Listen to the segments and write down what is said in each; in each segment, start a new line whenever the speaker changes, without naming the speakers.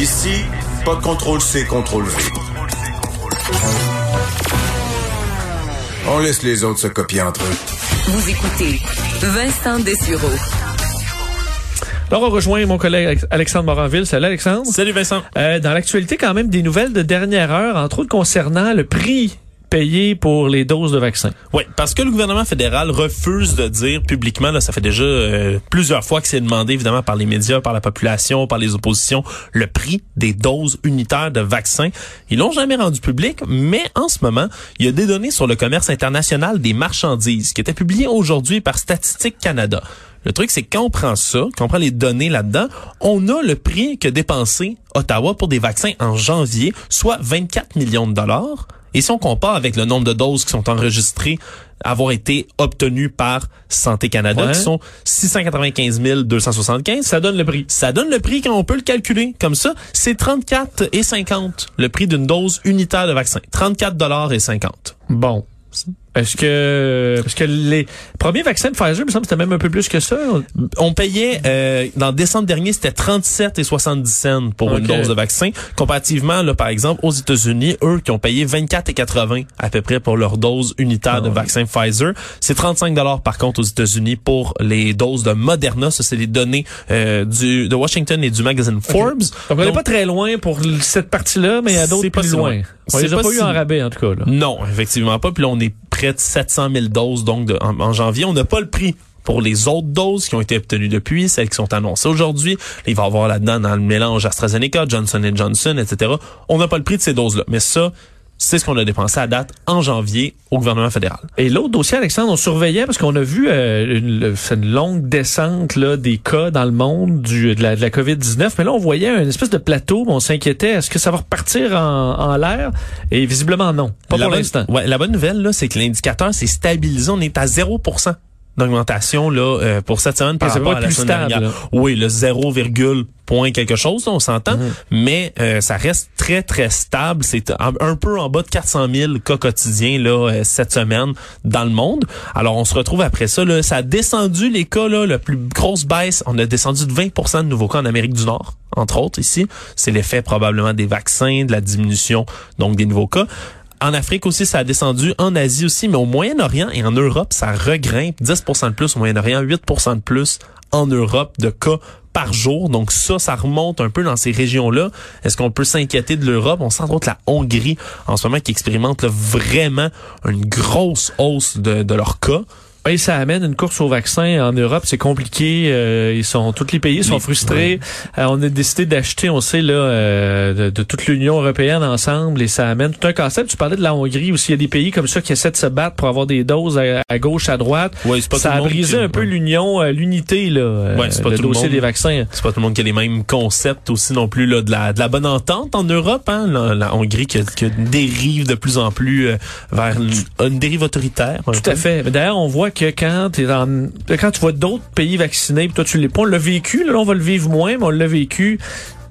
Ici, pas de contrôle C, contrôle V. On laisse les autres se copier entre eux.
Vous écoutez Vincent Dessureau.
Alors, on rejoint mon collègue Alexandre Moranville. Salut Alexandre.
Salut Vincent.
Euh, dans l'actualité, quand même, des nouvelles de dernière heure, entre autres concernant le prix payé pour les doses de vaccins.
Oui, parce que le gouvernement fédéral refuse de dire publiquement, là, ça fait déjà euh, plusieurs fois que c'est demandé, évidemment, par les médias, par la population, par les oppositions, le prix des doses unitaires de vaccins. Ils l'ont jamais rendu public, mais en ce moment, il y a des données sur le commerce international des marchandises qui étaient publiées aujourd'hui par Statistique Canada. Le truc, c'est quand on prend ça, quand on prend les données là-dedans, on a le prix que dépensé Ottawa pour des vaccins en janvier, soit 24 millions de dollars. Et si on compare avec le nombre de doses qui sont enregistrées avoir été obtenues par Santé Canada,
Ouais.
qui sont 695 275,
Ça donne le prix.
ça donne le prix quand on peut le calculer comme ça. C'est 34 et 50 le prix d'une dose unitaire de vaccin. 34 dollars et 50.
Bon. Est-ce que parce que les premiers vaccins de Pfizer, il me semble c'était même un peu plus que ça.
On payait euh, dans décembre dernier, c'était 37 et 70 cents pour une dose de vaccin. Comparativement, là, par exemple, aux États-Unis, eux qui ont payé 24 et 80 à peu près pour leur dose unitaire de
Ah ouais.
vaccin Pfizer, c'est 35 dollars par contre aux États-Unis pour les doses de Moderna. Ça, c'est les données euh, du de Washington et du magazine Forbes.
Donc on n'est pas très loin pour cette partie-là, mais il y a d'autres
pas
plus loin.
loin.
On les a
pas
pas eu en rabais en tout cas. Là.
Non, effectivement pas. Puis là, on est près de 700 000 doses en janvier. On n'a pas le prix pour les autres doses qui ont été obtenues depuis, celles qui sont annoncées aujourd'hui. Il va y avoir là-dedans dans le mélange AstraZeneca, Johnson Johnson, etc. On n'a pas le prix de ces doses-là. Mais ça, c'est ce qu'on a dépensé à date en janvier au gouvernement fédéral.
Et l'autre dossier, Alexandre, on surveillait parce qu'on a vu euh, une, longue descente là, des cas dans le monde du, de la, de la COVID-19. Mais là, on voyait une espèce de plateau. On s'inquiétait. Est-ce que ça va repartir en, en l'air? Et visiblement, non. Pas
la
pour l'instant.
Ouais, la bonne nouvelle, là, c'est que l'indicateur s'est stabilisé. On est à 0 d'augmentation là euh, pour cette semaine par rapport
être
à la
plus
semaine
stable,
dernière.
là.
Oui, le 0, point quelque chose, on s'entend,
Mhm.
mais euh, ça reste très très stable. C'est un, un peu en bas de 400 000 cas quotidiens là euh, cette semaine dans le monde. Alors on se retrouve après ça. Là, ça a descendu les cas là, la plus grosse baisse. On a descendu de 20% de nouveaux cas en Amérique du Nord, entre autres ici. C'est l'effet probablement des vaccins, de la diminution donc des nouveaux cas. En Afrique aussi, ça a descendu. En Asie aussi, mais au Moyen-Orient et en Europe, ça regrimpe 10% de plus au Moyen-Orient, 8% de plus en Europe de cas par jour. Donc ça, ça remonte un peu dans ces régions-là. Est-ce qu'on peut s'inquiéter de l'Europe? On sent entre autres la Hongrie en ce moment qui expérimente vraiment une grosse hausse de, de leurs cas.
Et ça amène une course au vaccin en Europe, c'est compliqué. euh, ils sont tous les pays sont frustrés. Euh, on a décidé d'acheter, on sait là, euh, de, de toute l'Union européenne ensemble, et ça amène tout un concept. Tu parlais de la Hongrie aussi. Il y a des pays comme ça qui essaient de se battre pour avoir des doses à, à gauche, à droite.
Ouais, c'est pas
ça
tout
a
le monde
brisé
qui-
un peu l'union, euh, l'unité là, euh,
Ouais, pas
le
tout le
dossier
monde.
des vaccins.
C'est pas tout le monde qui a les mêmes concepts aussi non plus là, de, la, de la bonne entente en Europe. Hein? La, la Hongrie qui, a- qui dérive de plus en plus vers une, une dérive autoritaire.
Tout
peu.
à fait. D'ailleurs, on voit que quand t'es dans, quand tu vois d'autres pays vaccinés, puis toi tu l'es pas, on l'a vécu. Là, on va le vivre moins, mais on l'a vécu.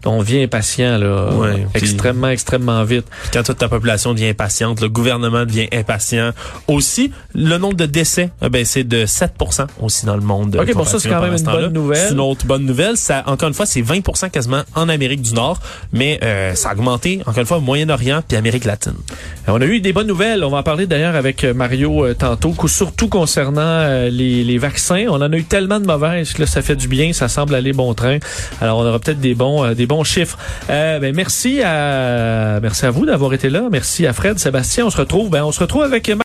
On devient impatient là,
Ouais,
extrêmement, extrêmement vite.
Quand toute ta population devient impatiente, le gouvernement devient impatient. Aussi, le nombre de décès a baissé de 7% aussi dans le monde.
Ok, bon, ça, c'est quand même une bonne nouvelle.
C'est une autre bonne nouvelle. Ça, encore une fois, c'est 20% quasiment en Amérique du Nord, mais euh, ça a augmenté, encore une fois, au Moyen-Orient puis Amérique latine.
On a eu des bonnes nouvelles. On va en parler d'ailleurs avec euh, Mario euh, tantôt, surtout concernant euh, les, les vaccins. On en a eu tellement de mauvaises que là, ça fait du bien, ça semble aller bon train. Alors, on aura peut-être des bons, euh, des bons chiffres. Euh, ben, merci à, merci à vous d'avoir été là. Merci à Fred, Sébastien. On se retrouve, ben, on se retrouve avec